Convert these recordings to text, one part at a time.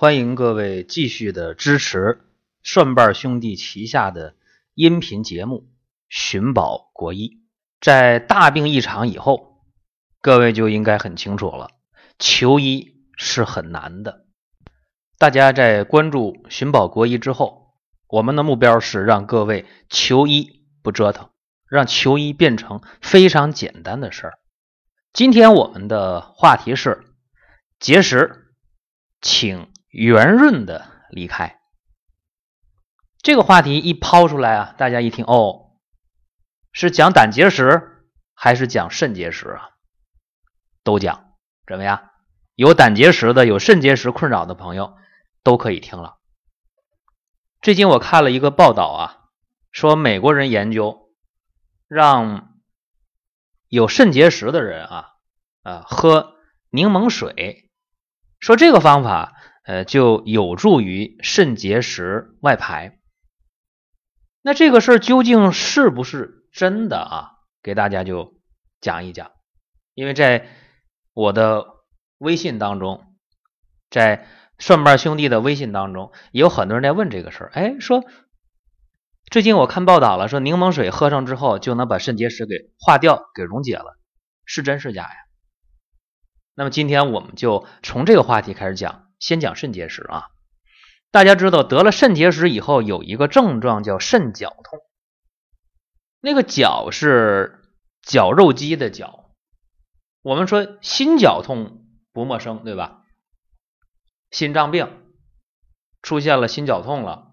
欢迎各位继续的支持顺瓣兄弟旗下的音频节目《寻宝国医》。在大病一场以后，各位就应该很清楚了，求医是很难的。大家在关注《寻宝国医》之后，我们的目标是让各位求医不折腾，让求医变成非常简单的事儿。今天我们的话题是节食，请圆润的离开。这个话题一抛出来啊，大家一听哦，是讲胆结石还是讲肾结石啊？都讲，怎么样？有胆结石的、有肾结石困扰的朋友都可以听了。最近我看了一个报道啊，说美国人研究让。有肾结石的人啊，啊，喝柠檬水，说这个方法，呃，就有助于肾结石外排。那这个事儿究竟是不是真的啊？给大家就讲一讲，因为在我的微信当中，在顺瓣兄弟的微信当中，有很多人在问这个事儿，哎，说。最近我看报道了，说柠檬水喝上之后就能把肾结石给化掉、给溶解了，是真是假呀？那么今天我们就从这个话题开始讲，先讲肾结石啊。大家知道得了肾结石以后有一个症状叫肾绞痛，那个绞是绞肉机的绞。我们说心绞痛不陌生，对吧？心脏病出现了心绞痛了。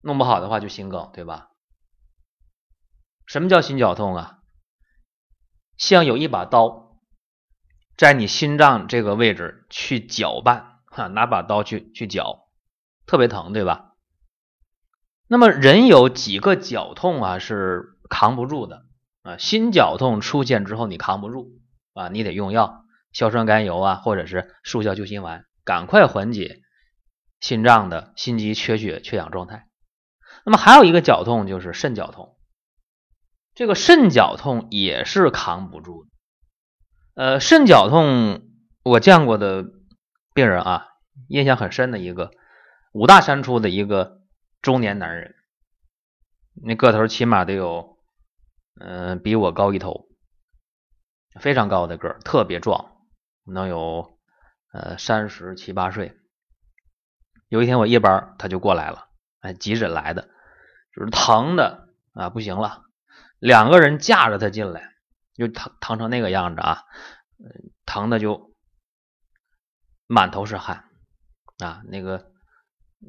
弄不好的话就心梗，对吧？什么叫心绞痛啊？像有一把刀在你心脏这个位置去搅拌，哈，拿把刀去去绞，特别疼，对吧？那么人有几个绞痛啊是扛不住的啊？心绞痛出现之后你扛不住啊，你得用药，硝酸甘油啊，或者是速效救心丸，赶快缓解心脏的心肌缺血缺氧状态。那么还有一个绞痛就是肾绞痛，这个肾绞痛也是扛不住的。呃，肾绞痛我见过的病人啊，印象很深的一个五大三粗的一个中年男人，那个头起码得有，嗯，比我高一头，非常高的个儿，特别壮，能有呃三十七八岁。有一天我夜班，他就过来了，哎，急诊来的。就是疼的啊，不行了，两个人架着他进来，就疼疼成那个样子啊，疼的就满头是汗啊，那个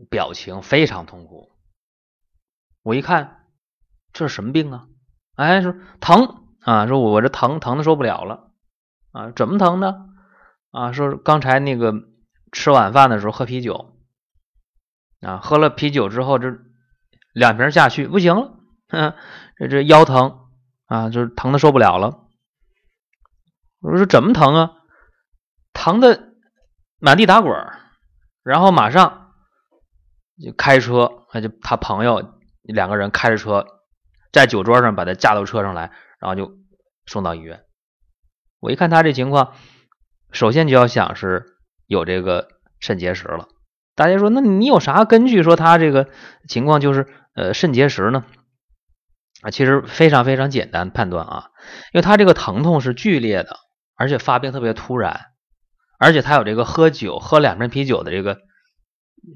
表情非常痛苦。我一看，这是什么病啊？哎，说疼啊，说我这疼疼的受不了了啊，怎么疼呢？啊，说刚才那个吃晚饭的时候喝啤酒啊，喝了啤酒之后这。两瓶下去不行了，这这腰疼啊，就是疼的受不了了。我说怎么疼啊？疼的满地打滚然后马上就开车，他就他朋友两个人开着车，在酒桌上把他架到车上来，然后就送到医院。我一看他这情况，首先就要想是有这个肾结石了。大家说，那你有啥根据说他这个情况就是？呃，肾结石呢，啊，其实非常非常简单判断啊，因为他这个疼痛是剧烈的，而且发病特别突然，而且他有这个喝酒喝两瓶啤酒的这个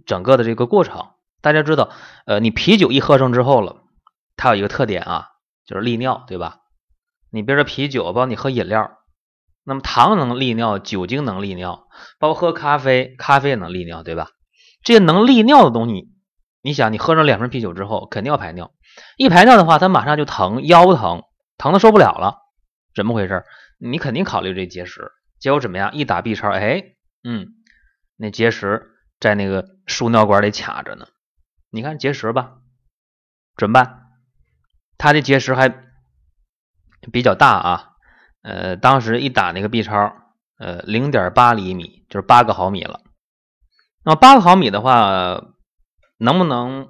整个的这个过程。大家知道，呃，你啤酒一喝上之后了，它有一个特点啊，就是利尿，对吧？你别说啤酒，包括你喝饮料，那么糖能利尿，酒精能利尿，包括喝咖啡，咖啡也能利尿，对吧？这些能利尿的东西。你想，你喝上两瓶啤酒之后，肯定要排尿。一排尿的话，它马上就疼，腰疼，疼的受不了了。怎么回事？你肯定考虑这结石。结果怎么样？一打 B 超，哎，嗯，那结石在那个输尿管里卡着呢。你看结石吧，怎么办？他的结石还比较大啊。呃，当时一打那个 B 超，呃，零点八厘米，就是八个毫米了。那么八个毫米的话。能不能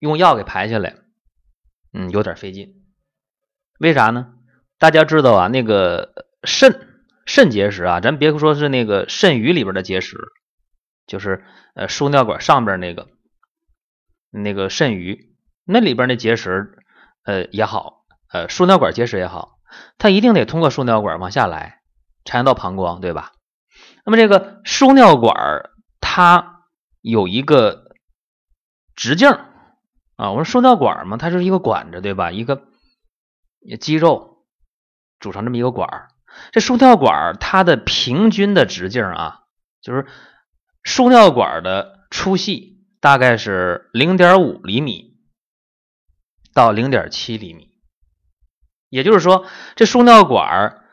用药给排下来？嗯，有点费劲。为啥呢？大家知道啊，那个肾肾结石啊，咱别说是那个肾盂里边的结石，就是呃输尿管上边那个那个肾盂，那里边的结石呃也好，呃输尿管结石也好，它一定得通过输尿管往下来，才能到膀胱，对吧？那么这个输尿管它有一个直径啊，我说输尿管嘛，它就是一个管子，对吧？一个肌肉组成这么一个管。这输尿管它的平均的直径啊，就是输尿管的粗细大概是零点五厘米到零点七厘米，也就是说，这输尿管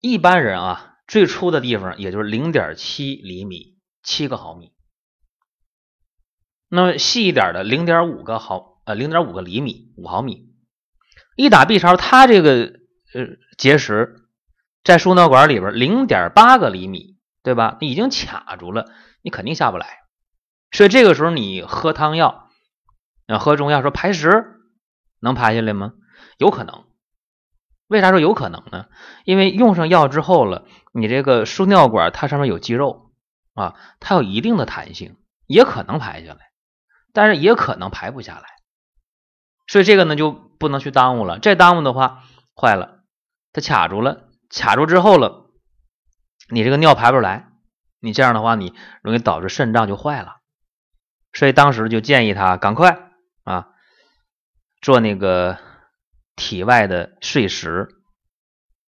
一般人啊最粗的地方也就是零点七厘米，七个毫米。那么细一点的零点五个毫呃零点五个厘米，五毫米。一打 B 超，它这个呃结石。在输尿管里边，零点八个厘米，对吧？你已经卡住了，你肯定下不来。所以这个时候你喝汤药，啊，喝中药说排石能排下来吗？有可能。为啥说有可能呢？因为用上药之后了，你这个输尿管它上面有肌肉啊，它有一定的弹性，也可能排下来，但是也可能排不下来。所以这个呢就不能去耽误了。这耽误的话，坏了，它卡住了。卡住之后了，你这个尿排不出来，你这样的话，你容易导致肾脏就坏了。所以当时就建议他赶快啊做那个体外的碎石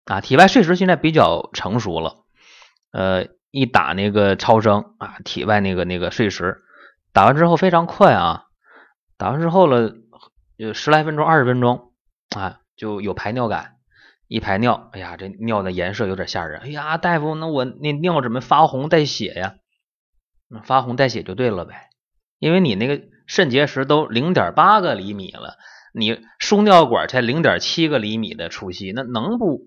啊，体外碎石现在比较成熟了，呃，一打那个超声啊，体外那个那个碎石打完之后非常快啊，打完之后了，有十来分钟、二十分钟啊，就有排尿感。一排尿，哎呀，这尿的颜色有点吓人。哎呀，大夫，那我那尿怎么发红带血呀？发红带血就对了呗，因为你那个肾结石都零点八个厘米了，你输尿管才零点七个厘米的粗细，那能不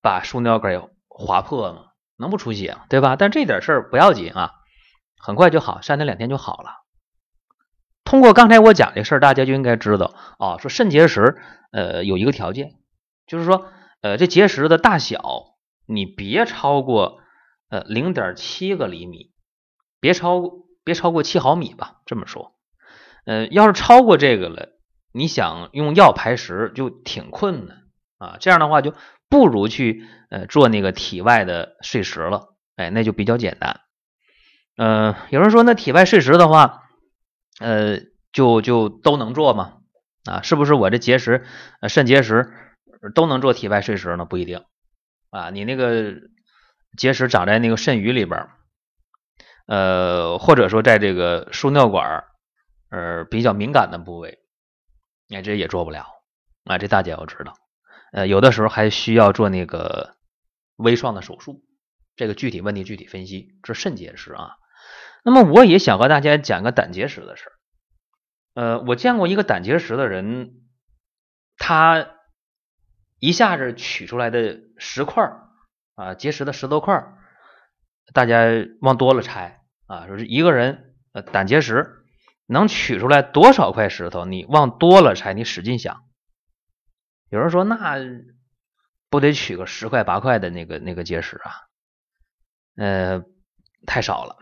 把输尿管划破吗？能不出血吗？对吧？但这点事儿不要紧啊，很快就好，三天两天就好了。通过刚才我讲这事儿，大家就应该知道啊，说肾结石，呃，有一个条件，就是说。呃，这结石的大小，你别超过呃零点七个厘米，别超别超过七毫米吧。这么说，呃，要是超过这个了，你想用药排石就挺困难啊。这样的话，就不如去呃做那个体外的碎石了。哎，那就比较简单。嗯，有人说那体外碎石的话，呃，就就都能做吗？啊，是不是我这结石，肾结石？都能做体外碎石呢？不一定啊！你那个结石长在那个肾盂里边，呃，或者说在这个输尿管呃比较敏感的部位，你这也做不了啊！这大家要知道，呃，有的时候还需要做那个微创的手术，这个具体问题具体分析。这肾结石啊，那么我也想和大家讲个胆结石的事儿。呃，我见过一个胆结石的人，他。一下子取出来的石块啊，结石的石头块大家往多了拆啊，说是一个人呃胆结石能取出来多少块石头？你往多了拆，你使劲想。有人说那不得取个十块八块的那个那个结石啊？呃，太少了，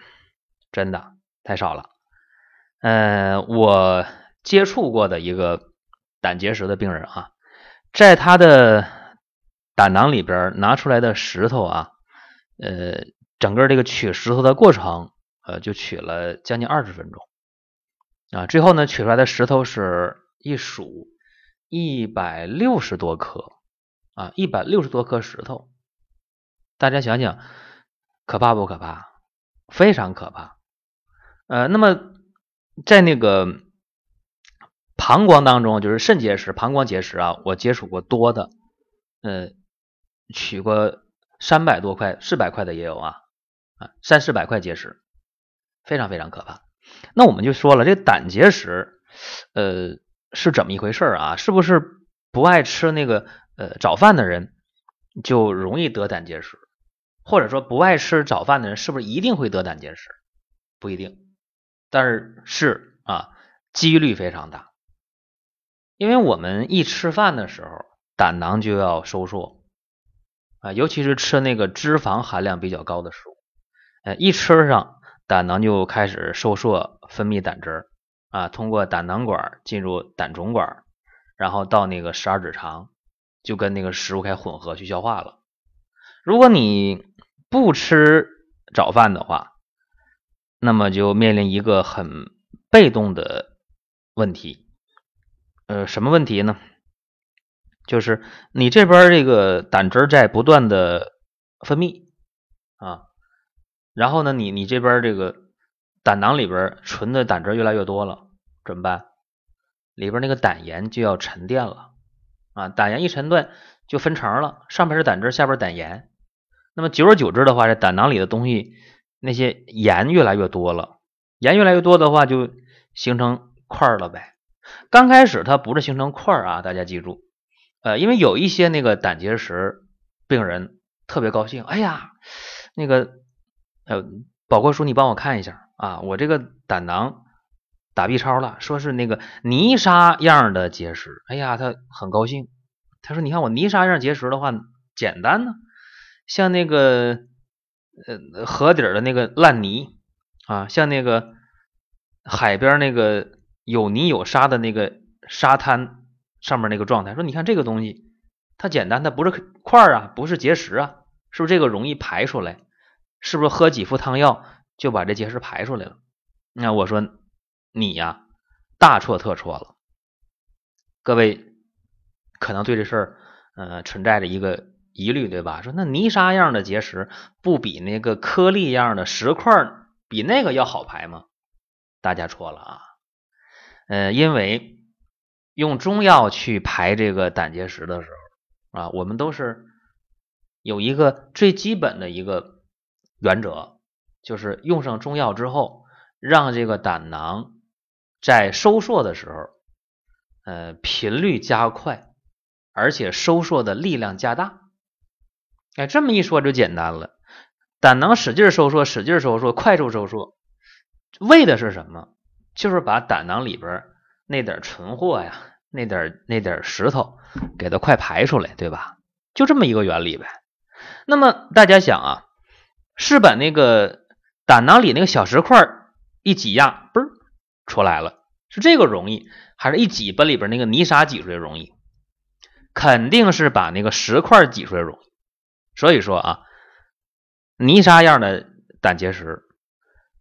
真的太少了。呃，我接触过的一个胆结石的病人啊。在他的胆囊里边拿出来的石头啊，呃，整个这个取石头的过程，呃，就取了将近二十分钟啊。最后呢，取出来的石头是一数一百六十多颗啊，一百六十多颗石头。大家想想，可怕不可怕？非常可怕。呃，那么在那个。膀胱当中就是肾结石、膀胱结石啊，我接触过多的，呃，取过三百多块、四百块的也有啊，啊，三四百块结石，非常非常可怕。那我们就说了，这胆结石，呃，是怎么一回事啊？是不是不爱吃那个呃早饭的人就容易得胆结石？或者说不爱吃早饭的人是不是一定会得胆结石？不一定，但是是啊，几率非常大。因为我们一吃饭的时候，胆囊就要收缩啊，尤其是吃那个脂肪含量比较高的食物，呃，一吃上胆囊就开始收缩分泌胆汁啊，通过胆囊管进入胆总管，然后到那个十二指肠，就跟那个食物开始混合去消化了。如果你不吃早饭的话，那么就面临一个很被动的问题，呃，什么问题呢？就是你这边这个胆汁在不断的分泌啊，然后呢，你你这边这个胆囊里边存的胆汁越来越多了，怎么办？里边那个胆盐就要沉淀了啊，胆盐一沉淀就分层了，上边是胆汁，下边胆盐。那么久而久之的话，这胆囊里的东西那些盐越来越多了，盐越来越多的话，就形成块了呗。刚开始它不是形成块儿啊，大家记住。呃，因为有一些那个胆结石病人特别高兴，哎呀，那个呃，宝贵叔，你帮我看一下啊，我这个胆囊打 B 超了，说是那个泥沙样的结石，哎呀，他很高兴，他说，你看我泥沙样结石的话简单呢，像那个呃河底的那个烂泥啊，像那个海边那个有泥有沙的那个沙滩。上面那个状态，说你看这个东西，它简单，它不是块儿啊，不是结石啊，是不是这个容易排出来？是不是喝几副汤药就把这结石排出来了？那我说你呀，大错特错了。各位可能对这事儿呃存在着一个疑虑，对吧？说那泥沙样的结石不比那个颗粒样的石块比那个要好排吗？大家错了啊，呃，因为。用中药去排这个胆结石的时候啊，我们都是有一个最基本的一个原则，就是用上中药之后，让这个胆囊在收缩的时候，呃，频率加快，而且收缩的力量加大。哎，这么一说就简单了，胆囊使劲收缩，使劲收缩，快速收缩，为的是什么？就是把胆囊里边。那点存货呀，那点那点石头，给它快排出来，对吧？就这么一个原理呗。那么大家想啊，是把那个胆囊里那个小石块一挤压，嘣出来了，是这个容易，还是一挤把里边那个泥沙挤出来容易？肯定是把那个石块挤出来容易。所以说啊，泥沙样的胆结石，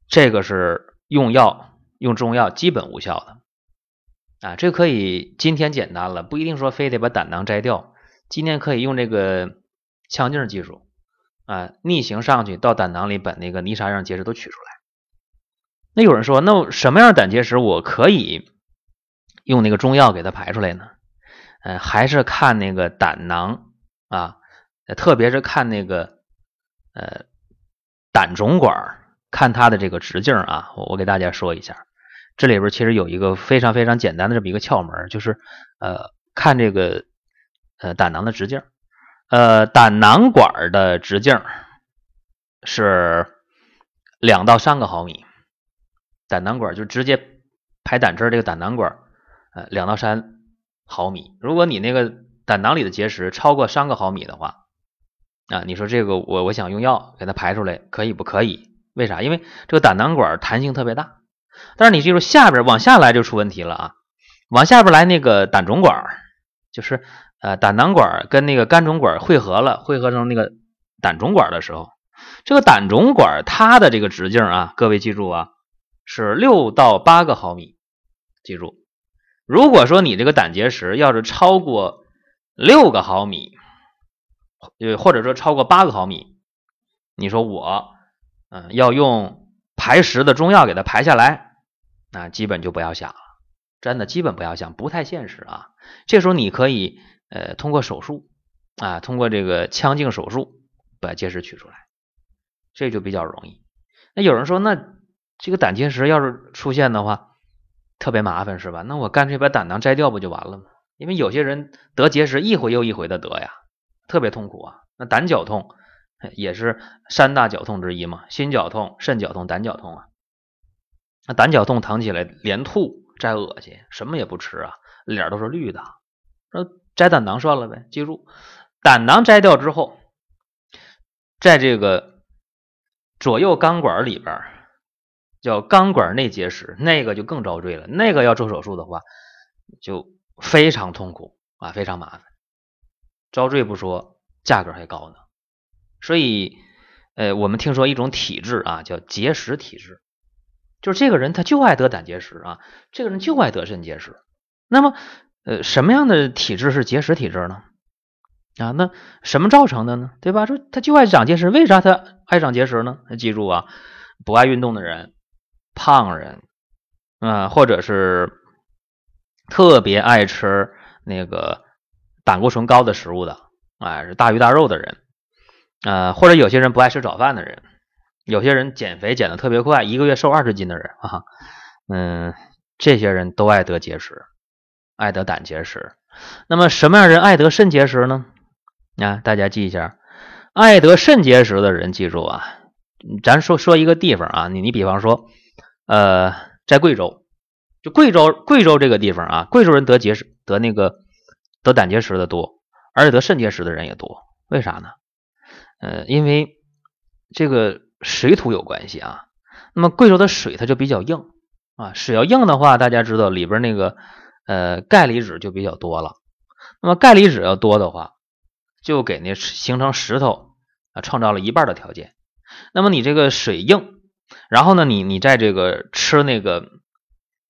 这个是用药用中药基本无效的。啊，这可以今天简单了，不一定说非得把胆囊摘掉。今天可以用这个腔镜技术啊，逆行上去到胆囊里把那个泥沙样结石都取出来。那有人说，那什么样胆结石我可以用那个中药给它排出来呢？嗯，还是看那个胆囊啊，特别是看那个呃胆总管，看它的这个直径啊。我我给大家说一下。这里边其实有一个非常非常简单的这么一个窍门，就是呃看这个呃胆囊的直径，呃胆囊管的直径是两到三个毫米，胆囊管就直接排胆汁这个胆囊管呃两到三毫米，如果你那个胆囊里的结石超过三个毫米的话啊，你说这个我我想用药给它排出来可以不可以？为啥？因为这个胆囊管弹性特别大。但是你记住，下边往下来就出问题了啊！往下边来那个胆总管，就是呃胆囊管跟那个肝总管汇合了，汇合成那个胆总管的时候，这个胆总管它的这个直径啊，各位记住啊，是六到八个毫米。记住，如果说你这个胆结石要是超过六个毫米，呃或者说超过八个毫米，你说我嗯要用排石的中药给它排下来。那基本就不要想了，真的基本不要想，不太现实啊。这时候你可以呃通过手术啊，通过这个腔镜手术把结石取出来，这就比较容易。那有人说，那这个胆结石要是出现的话，特别麻烦是吧？那我干脆把胆囊摘掉不就完了吗？因为有些人得结石一回又一回的得呀，特别痛苦啊。那胆绞痛也是三大绞痛之一嘛，心绞痛、肾绞痛、胆绞痛啊。那胆绞痛疼起来，连吐再恶心，什么也不吃啊，脸都是绿的。说摘胆囊算了呗，记住，胆囊摘掉之后，在这个左右钢管里边叫钢管内结石，那个就更遭罪了。那个要做手术的话，就非常痛苦啊，非常麻烦，遭罪不说，价格还高呢。所以，呃，我们听说一种体质啊，叫结石体质，就是这个人他就爱得胆结石啊，这个人就爱得肾结石。那么，呃，什么样的体质是结石体质呢？啊，那什么造成的呢？对吧？说他就爱长结石，为啥他爱长结石呢？记住啊，不爱运动的人、胖人啊，或者是特别爱吃那个胆固醇高的食物的，哎，是大鱼大肉的人，啊，或者有些人不爱吃早饭的人，有些人减肥减的特别快，一个月瘦二十斤的人啊，嗯，这些人都爱得结石，爱得胆结石。那么什么样人爱得肾结石呢？啊，大家记一下，爱得肾结石的人，记住啊，咱说说一个地方啊，你你比方说，呃，在贵州，就贵州贵州这个地方啊，贵州人得结石得那个得胆结石的多，而且得肾结石的人也多，为啥呢？呃，因为这个水土有关系啊。那么贵州的水它就比较硬啊，水要硬的话，大家知道里边那个呃钙离子就比较多了。那么钙离子要多的话，就给那形成石头啊创造了一半的条件。那么你这个水硬，然后呢，你你在这个吃那个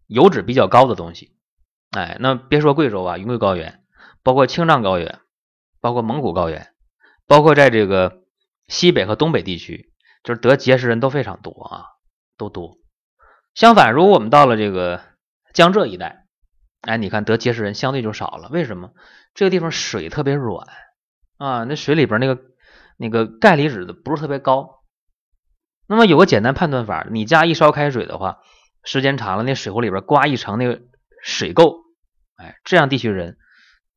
油脂比较高的东西，哎，那别说贵州啊，云贵高原，包括青藏高原，包括蒙古高原，包括在这个西北和东北地区，就是得结石人都非常多啊，都多。相反，如果我们到了这个江浙一带，哎，你看得结石人相对就少了。为什么？这个地方水特别软。啊，那水里边那个那个钙离子的不是特别高。那么有个简单判断法，你加一烧开水的话，时间长了，那水壶里边刮一层那个水垢，哎，这样地区人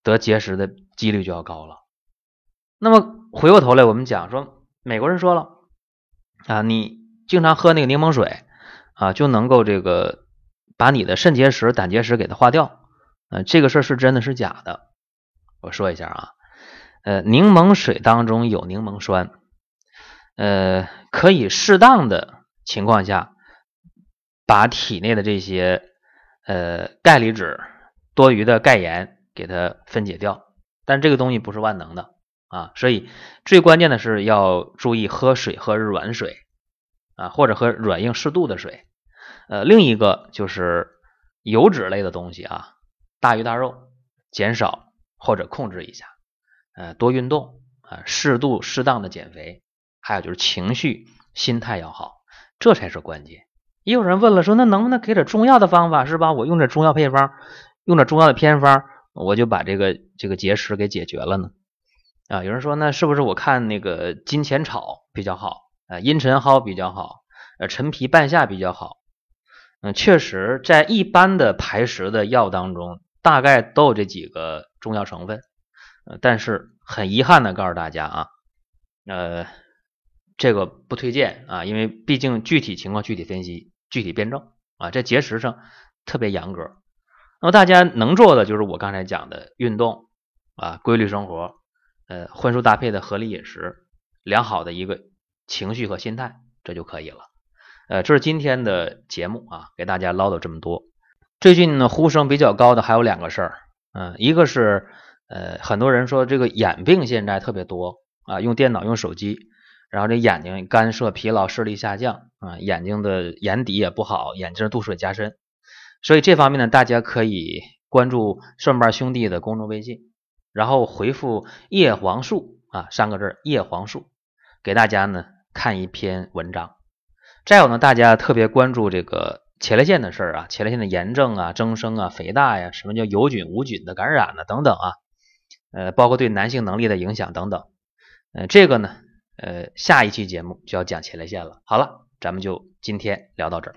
得结石的几率就要高了。那么回过头来，我们讲说，美国人说了啊，你经常喝那个柠檬水啊，就能够这个把你的肾结石、胆结石给它化掉。啊，这个事儿是真的是假的？我说一下啊。呃，柠檬水当中有柠檬酸，呃，可以适当的情况下把体内的这些呃钙离子、多余的钙盐给它分解掉，但这个东西不是万能的啊，所以最关键的是要注意喝水，喝软水啊，或者喝软硬适度的水。呃，另一个就是油脂类的东西啊，大鱼大肉减少或者控制一下。呃，多运动啊，适度适当的减肥，还有就是情绪、心态要好，这才是关键。也有人问了，说那能不能给点中药的方法是吧？我用点中药配方，用点中药的偏方，我就把这个这个结石给解决了呢？啊，有人说那是不是我看那个金钱草比较好，啊，茵陈蒿比较好，呃，陈皮半夏比较好？嗯，确实在一般的排石的药当中，大概都有这几个中药成分。但是很遗憾的告诉大家啊，呃，这个不推荐啊，因为毕竟具体情况具体分析，具体辩证啊，在节食上特别严格。那么大家能做的就是我刚才讲的运动啊，规律生活，呃，荤素搭配的合理饮食，良好的一个情绪和心态，这就可以了。呃，这是今天的节目啊，给大家唠叨这么多。最近呢，呼声比较高的还有两个事儿，嗯，一个是。呃，很多人说这个眼病现在特别多啊，用电脑、用手机，然后这眼睛干涩、疲劳、视力下降啊，眼睛的眼底也不好，眼睛度数加深。所以这方面呢，大家可以关注顺瓣兄弟的公众微信，然后回复叶黄素啊三个字，叶黄素，给大家呢看一篇文章。再有呢，大家特别关注这个前列腺的事儿啊，前列腺的炎症啊、增生啊、肥大呀，什么叫有菌无菌的感染呢？等等啊。呃，包括对男性能力的影响等等，呃，这个呢，呃，下一期节目就要讲前列腺了。好了，咱们就今天聊到这儿。